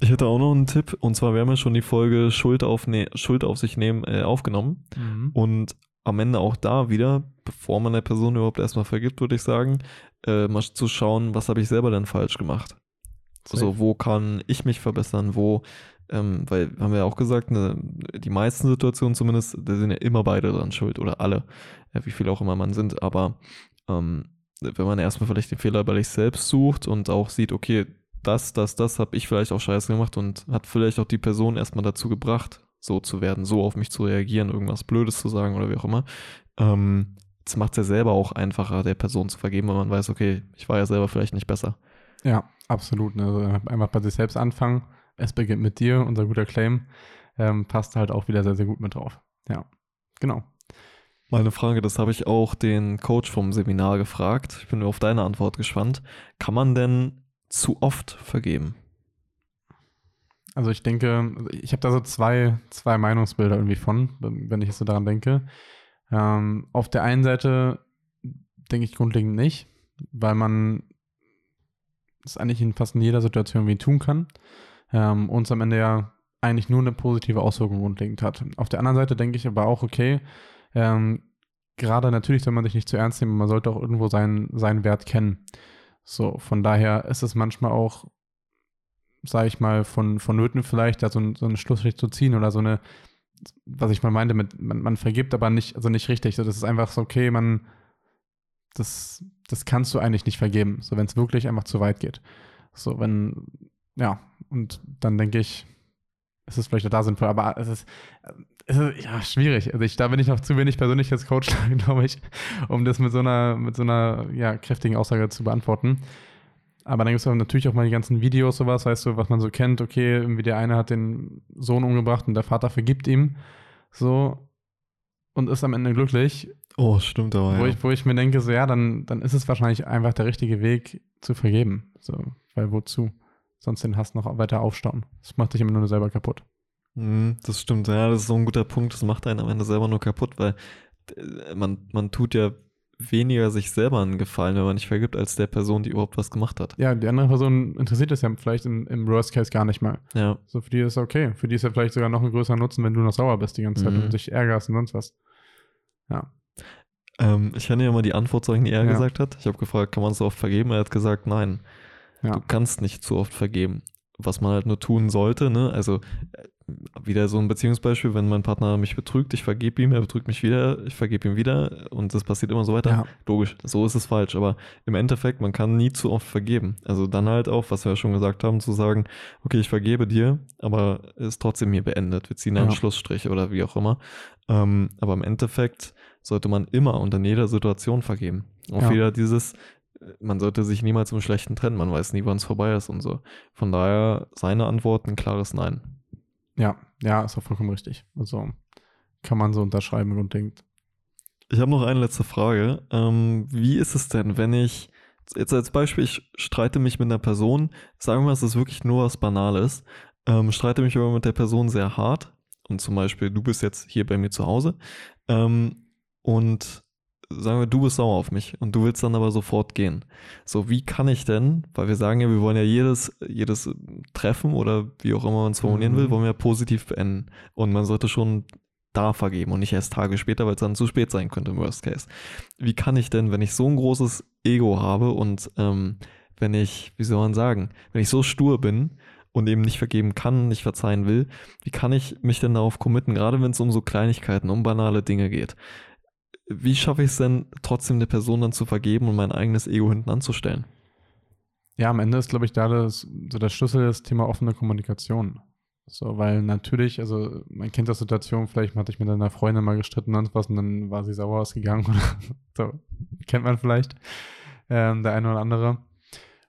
Ich hätte auch noch einen Tipp, und zwar, wir haben ja schon die Folge Schuld auf, ne Schuld auf sich nehmen äh, aufgenommen. Mhm. Und am Ende auch da wieder, bevor man der Person überhaupt erstmal vergibt, würde ich sagen, äh, mal zu schauen, was habe ich selber denn falsch gemacht. Also Safe. wo kann ich mich verbessern, wo, ähm, weil haben wir ja auch gesagt, ne, die meisten Situationen zumindest, da sind ja immer beide dran schuld oder alle, ja, wie viele auch immer man sind, aber ähm, wenn man erstmal vielleicht den Fehler bei sich selbst sucht und auch sieht, okay, das, das, das habe ich vielleicht auch scheiße gemacht und hat vielleicht auch die Person erstmal dazu gebracht, so zu werden, so auf mich zu reagieren, irgendwas Blödes zu sagen oder wie auch immer. Ähm, das macht es ja selber auch einfacher, der Person zu vergeben, weil man weiß, okay, ich war ja selber vielleicht nicht besser. Ja, absolut. Ne? Also einfach bei sich selbst anfangen. Es beginnt mit dir, unser guter Claim. Ähm, passt halt auch wieder sehr, sehr gut mit drauf. Ja, genau. Mal eine Frage, das habe ich auch den Coach vom Seminar gefragt. Ich bin auf deine Antwort gespannt. Kann man denn zu oft vergeben? Also ich denke, ich habe da so zwei, zwei Meinungsbilder irgendwie von, wenn ich so daran denke. Ähm, auf der einen Seite denke ich grundlegend nicht, weil man es eigentlich in fast in jeder Situation irgendwie tun kann ähm, und es am Ende ja eigentlich nur eine positive Auswirkung grundlegend hat. Auf der anderen Seite denke ich aber auch, okay, ähm, gerade natürlich soll man sich nicht zu ernst nehmen, man sollte auch irgendwo seinen, seinen Wert kennen. So, von daher ist es manchmal auch, sage ich mal, von, vonnöten vielleicht, da so, ein, so einen Schlussstrich zu ziehen oder so eine, was ich mal meinte, mit, man, man vergibt, aber nicht, also nicht richtig. So, das ist einfach so, okay, man, das, das kannst du eigentlich nicht vergeben, so wenn es wirklich einfach zu weit geht. So, wenn, ja, und dann denke ich, es ist vielleicht auch da sinnvoll, aber es ist, es ist ja schwierig. Also ich, da bin ich noch zu wenig persönlich als Coach, glaube ich, um das mit so einer, mit so einer ja, kräftigen Aussage zu beantworten. Aber dann gibt es natürlich auch mal die ganzen Videos, sowas, weißt du, was man so kennt, okay, irgendwie der eine hat den Sohn umgebracht und der Vater vergibt ihm. So und ist am Ende glücklich. Oh, stimmt aber. Wo, Ja. ich, wo ich mir denke, so ja, dann, dann ist es wahrscheinlich einfach der richtige Weg zu vergeben. So, weil wozu? Sonst den Hass noch weiter aufstauen. Das macht dich immer nur selber kaputt. Mhm, das stimmt, ja, das ist so ein guter Punkt. Das macht einen am Ende selber nur kaputt, weil äh, man, man tut ja weniger sich selber einen Gefallen, wenn man nicht vergibt, als der Person, die überhaupt was gemacht hat. Ja, die andere Person interessiert es ja vielleicht im, im Worst Case gar nicht mal. Ja, So, für die ist es okay. Für die ist ja vielleicht sogar noch ein größerer Nutzen, wenn du noch sauer bist die ganze Zeit Mhm. und dich ärgerst und sonst was. Ja. ähm, ich kann dir mal die Antwort sagen, die er Ja. gesagt hat. Ich habe gefragt, kann man so oft vergeben? Er hat gesagt, nein. Ja. Du kannst nicht zu oft vergeben. Was man halt nur tun sollte, ne? Also äh, wieder so ein Beziehungsbeispiel, wenn mein Partner mich betrügt, ich vergebe ihm, er betrügt mich wieder, ich vergebe ihm wieder und das passiert immer so weiter. Ja. Logisch, so ist es falsch, aber im Endeffekt, man kann nie zu oft vergeben. Also dann halt auch, was wir ja schon gesagt haben, zu sagen, okay, ich vergebe dir, aber es ist trotzdem hier beendet. Wir ziehen einen Ja. Schlussstrich oder wie auch immer. Ähm, aber im Endeffekt sollte man immer und in jeder Situation vergeben. Auch Ja. wieder dieses, man sollte sich niemals im Schlechten trennen, man weiß nie, wann es vorbei ist und so. Von daher seine Antwort ein klares Nein. Ja, ja, ist auch vollkommen richtig. Also kann man so unterschreiben und denkt. Ich habe noch eine letzte Frage. Ähm, wie ist es denn, wenn ich, jetzt als Beispiel, ich streite mich mit einer Person, sagen wir mal, es ist wirklich nur was Banales, ähm, streite mich aber mit der Person sehr hart und zum Beispiel, du bist jetzt hier bei mir zu Hause ähm, und sagen wir, du bist sauer auf mich und du willst dann aber sofort gehen. So, wie kann ich denn, weil wir sagen ja, wir wollen ja jedes, jedes Treffen oder wie auch immer man es formulieren Mhm. will, wollen wir ja positiv beenden und man sollte schon da vergeben und nicht erst Tage später, weil es dann zu spät sein könnte im Worst Case. Wie kann ich denn, wenn ich so ein großes Ego habe und ähm, wenn ich, wie soll man sagen, wenn ich so stur bin und eben nicht vergeben kann, nicht verzeihen will, wie kann ich mich denn darauf committen, gerade wenn es um so Kleinigkeiten, um banale Dinge geht? Wie schaffe ich es denn, trotzdem der Person dann zu vergeben und mein eigenes Ego hinten anzustellen? Ja, am Ende ist, glaube ich, da das, so der Schlüssel das Thema offene Kommunikation. So, weil natürlich, also man kennt das Situation, vielleicht hatte ich mit einer Freundin mal gestritten und was und dann war sie sauer ausgegangen oder so, kennt man vielleicht, ähm, der eine oder andere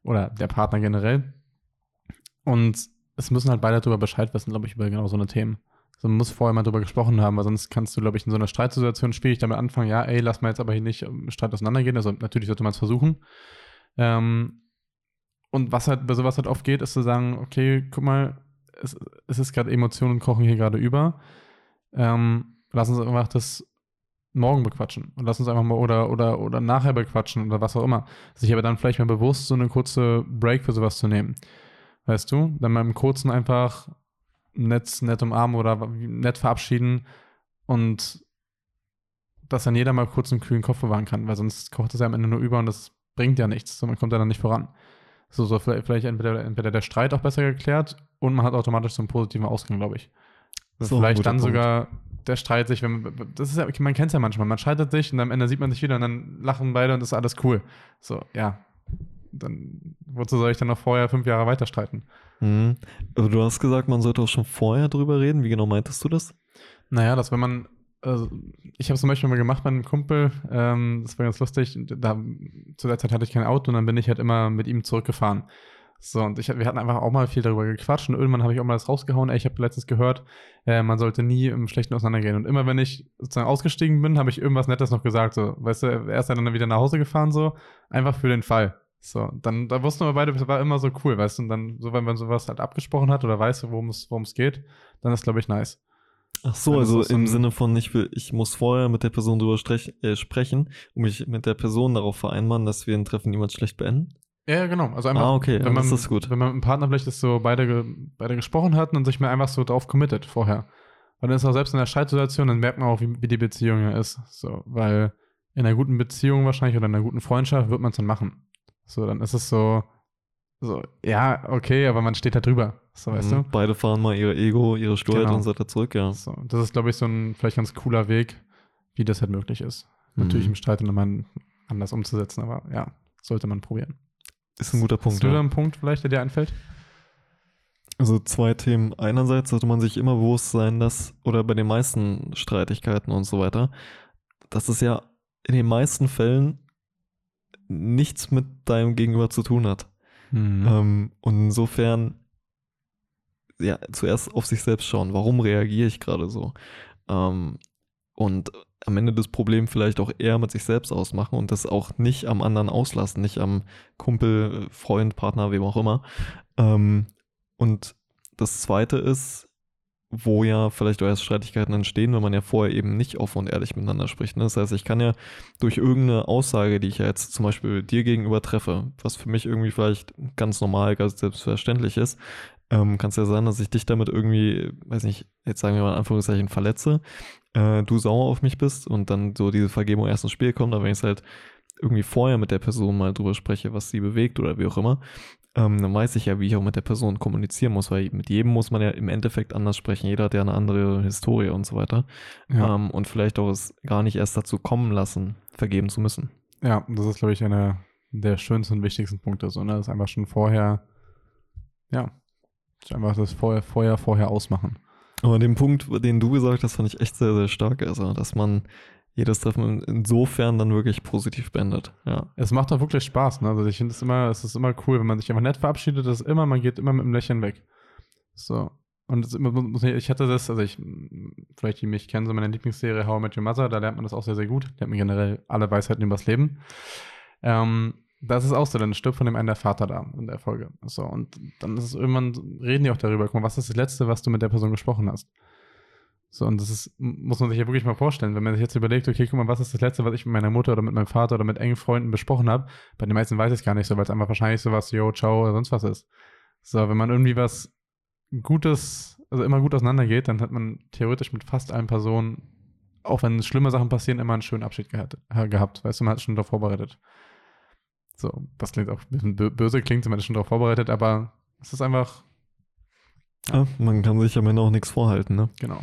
oder der Partner generell. Und es müssen halt beide darüber Bescheid wissen, glaube ich, über genau so eine Themen. Man muss vorher mal darüber gesprochen haben, weil sonst kannst du, glaube ich, in so einer Streitsituation schwierig damit anfangen, ja, ey, lass mal jetzt aber hier nicht im Streit auseinandergehen. Also natürlich sollte man es versuchen. Ähm, und was halt bei sowas halt oft geht, ist zu sagen, okay, guck mal, es, es ist gerade Emotionen kochen hier gerade über. Ähm, lass uns einfach das morgen bequatschen und lass uns einfach mal oder oder oder nachher bequatschen oder was auch immer. Sich aber dann vielleicht mal bewusst so eine kurze Break für sowas zu nehmen. Weißt du? Dann mal im Kurzen einfach nett, nett umarmen oder nett verabschieden und dass dann jeder mal kurz einen kühlen Kopf bewahren kann, weil sonst kocht es ja am Ende nur über und das bringt ja nichts. So, man kommt ja dann nicht voran. So, so vielleicht, vielleicht entweder, entweder der Streit auch besser geklärt und man hat automatisch so einen positiven Ausgang, glaube ich. So, vielleicht dann Punkt. sogar der Streit sich, wenn man, das ist ja, man kennt es ja manchmal, man scheitert sich und am Ende sieht man sich wieder und dann lachen beide und ist alles cool. So, ja. Dann, wozu soll ich dann noch vorher fünf Jahre weiter streiten? Mhm. Aber du hast gesagt, man sollte auch schon vorher drüber reden. Wie genau meintest du das? Naja, dass wenn man, also ich habe es zum Beispiel mal gemacht bei einem Kumpel, ähm, das war ganz lustig. Da, zu der Zeit hatte ich kein Auto und dann bin ich halt immer mit ihm zurückgefahren. So, und ich, wir hatten einfach auch mal viel darüber gequatscht und irgendwann habe ich auch mal das rausgehauen. Ey, ich habe letztens gehört, äh, man sollte nie im Schlechten auseinandergehen. Und immer wenn ich sozusagen ausgestiegen bin, habe ich irgendwas Nettes noch gesagt. So, weißt du, er ist dann wieder nach Hause gefahren, so, einfach für den Fall. So, dann, da wussten wir beide, das war immer so cool, weißt du, und dann, so, wenn man sowas halt abgesprochen hat oder weiß, worum es, worum es geht, dann ist, glaube ich, nice. Ach so, also so im Sinne von, ich will, ich muss vorher mit der Person drüber äh, sprechen und mich mit der Person darauf vereinbaren, dass wir ein Treffen niemals schlecht beenden? Ja, genau. Also einfach, ah, okay, wenn man, das ist gut. Wenn man mit einem Partner vielleicht das so beide, beide gesprochen hatten und sich mir einfach so drauf committet vorher. Weil dann ist auch selbst in der Streitsituation, dann merkt man auch, wie, wie die Beziehung ja ist. So, weil in einer guten Beziehung wahrscheinlich oder in einer guten Freundschaft wird man es dann machen. So, dann ist es so, so, ja, okay, aber man steht da drüber. So, weißt mhm, du? Beide fahren mal ihr Ego, ihre Sturheit genau. und so weiter zurück, ja. So, das ist, glaube ich, so ein vielleicht ganz cooler Weg, wie das halt möglich ist. Mhm. Natürlich im Streit immer anders umzusetzen, aber ja, sollte man probieren. Ist ein guter Punkt. Hast du da einen Punkt vielleicht, der dir einfällt? Also zwei Themen. Einerseits sollte man sich immer bewusst sein, dass, oder bei den meisten Streitigkeiten und so weiter, dass es ja in den meisten Fällen nichts mit deinem Gegenüber zu tun hat. Mhm. Ähm, und insofern, ja, zuerst auf sich selbst schauen. Warum reagiere ich gerade so? Ähm, und am Ende das Problem vielleicht auch eher mit sich selbst ausmachen und das auch nicht am anderen auslassen, nicht am Kumpel, Freund, Partner, wem auch immer. Ähm, und das zweite ist, wo ja vielleicht auch erst Streitigkeiten entstehen, wenn man ja vorher eben nicht offen und ehrlich miteinander spricht. Ne? Das heißt, ich kann ja durch irgendeine Aussage, die ich ja jetzt zum Beispiel dir gegenüber treffe, was für mich irgendwie vielleicht ganz normal, ganz selbstverständlich ist, ähm, kann es ja sein, dass ich dich damit irgendwie, weiß nicht, jetzt sagen wir mal in Anführungszeichen verletze, äh, du sauer auf mich bist und dann so diese Vergebung erst ins Spiel kommt, aber wenn ich es halt irgendwie vorher mit der Person mal drüber spreche, was sie bewegt oder wie auch immer, ähm, dann weiß ich ja, wie ich auch mit der Person kommunizieren muss, weil mit jedem muss man ja im Endeffekt anders sprechen. Jeder hat ja eine andere Historie und so weiter. Ja. Ähm, und vielleicht auch es gar nicht erst dazu kommen lassen, vergeben zu müssen. Ja, das ist, glaube ich, einer der schönsten und wichtigsten Punkte. So, ne? Das ist einfach schon vorher, ja, einfach das vorher, vorher, vorher ausmachen. Aber den Punkt, den du gesagt hast, fand ich echt sehr, sehr stark. Also, dass man jedes Treffen insofern dann wirklich positiv beendet. Ja. Es macht auch wirklich Spaß. Ne? Also ich finde es immer, es ist immer cool, wenn man sich einfach nett verabschiedet, das ist immer, man geht immer mit einem Lächeln weg. So. Und ich hatte das, also ich, vielleicht die mich kennen, so meine Lieblingsserie How I Met Your Mother, da lernt man das auch sehr, sehr gut. Lernt man generell alle Weisheiten übers Leben. Ähm, das ist auch so, dann stirbt von dem einen der Vater da in der Folge. So, und dann ist es irgendwann, reden die auch darüber, guck mal, was ist das Letzte, was du mit der Person gesprochen hast? So, und das ist, muss man sich ja wirklich mal vorstellen, wenn man sich jetzt überlegt, okay, guck mal, was ist das Letzte, was ich mit meiner Mutter oder mit meinem Vater oder mit engen Freunden besprochen habe? Bei den meisten weiß ich es gar nicht so, weil es einfach wahrscheinlich sowas, yo, ciao oder sonst was ist. So, wenn man irgendwie was Gutes, also immer gut auseinandergeht, dann hat man theoretisch mit fast allen Personen, auch wenn schlimme Sachen passieren, immer einen schönen Abschied gehabt, gehabt weißt du, man hat schon darauf vorbereitet. So, das klingt auch ein bisschen böse, klingt zumindest schon darauf vorbereitet, aber es ist einfach. Ja. ja, man kann sich am Ende auch nichts vorhalten, ne? Genau.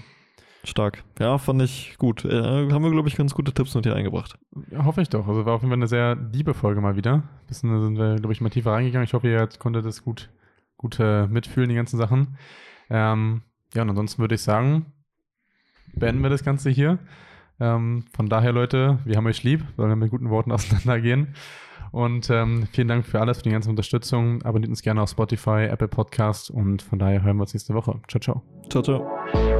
Stark. Ja, fand ich gut. Äh, haben wir, glaube ich, ganz gute Tipps mit dir eingebracht. Ja, hoffe ich doch. Also war auf jeden Fall eine sehr liebe Folge mal wieder. Bisschen sind wir, glaube ich, mal tiefer reingegangen. Ich hoffe, ihr konntet das gut, gut äh, mitfühlen, die ganzen Sachen. Ähm, ja, und ansonsten würde ich sagen, beenden wir das Ganze hier. Ähm, von daher, Leute, wir haben euch lieb, sollen wir mit guten Worten auseinandergehen. Und ähm, vielen Dank für alles, für die ganze Unterstützung. Abonniert uns gerne auf Spotify, Apple Podcast und von daher hören wir uns nächste Woche. Ciao, ciao. Ciao, ciao.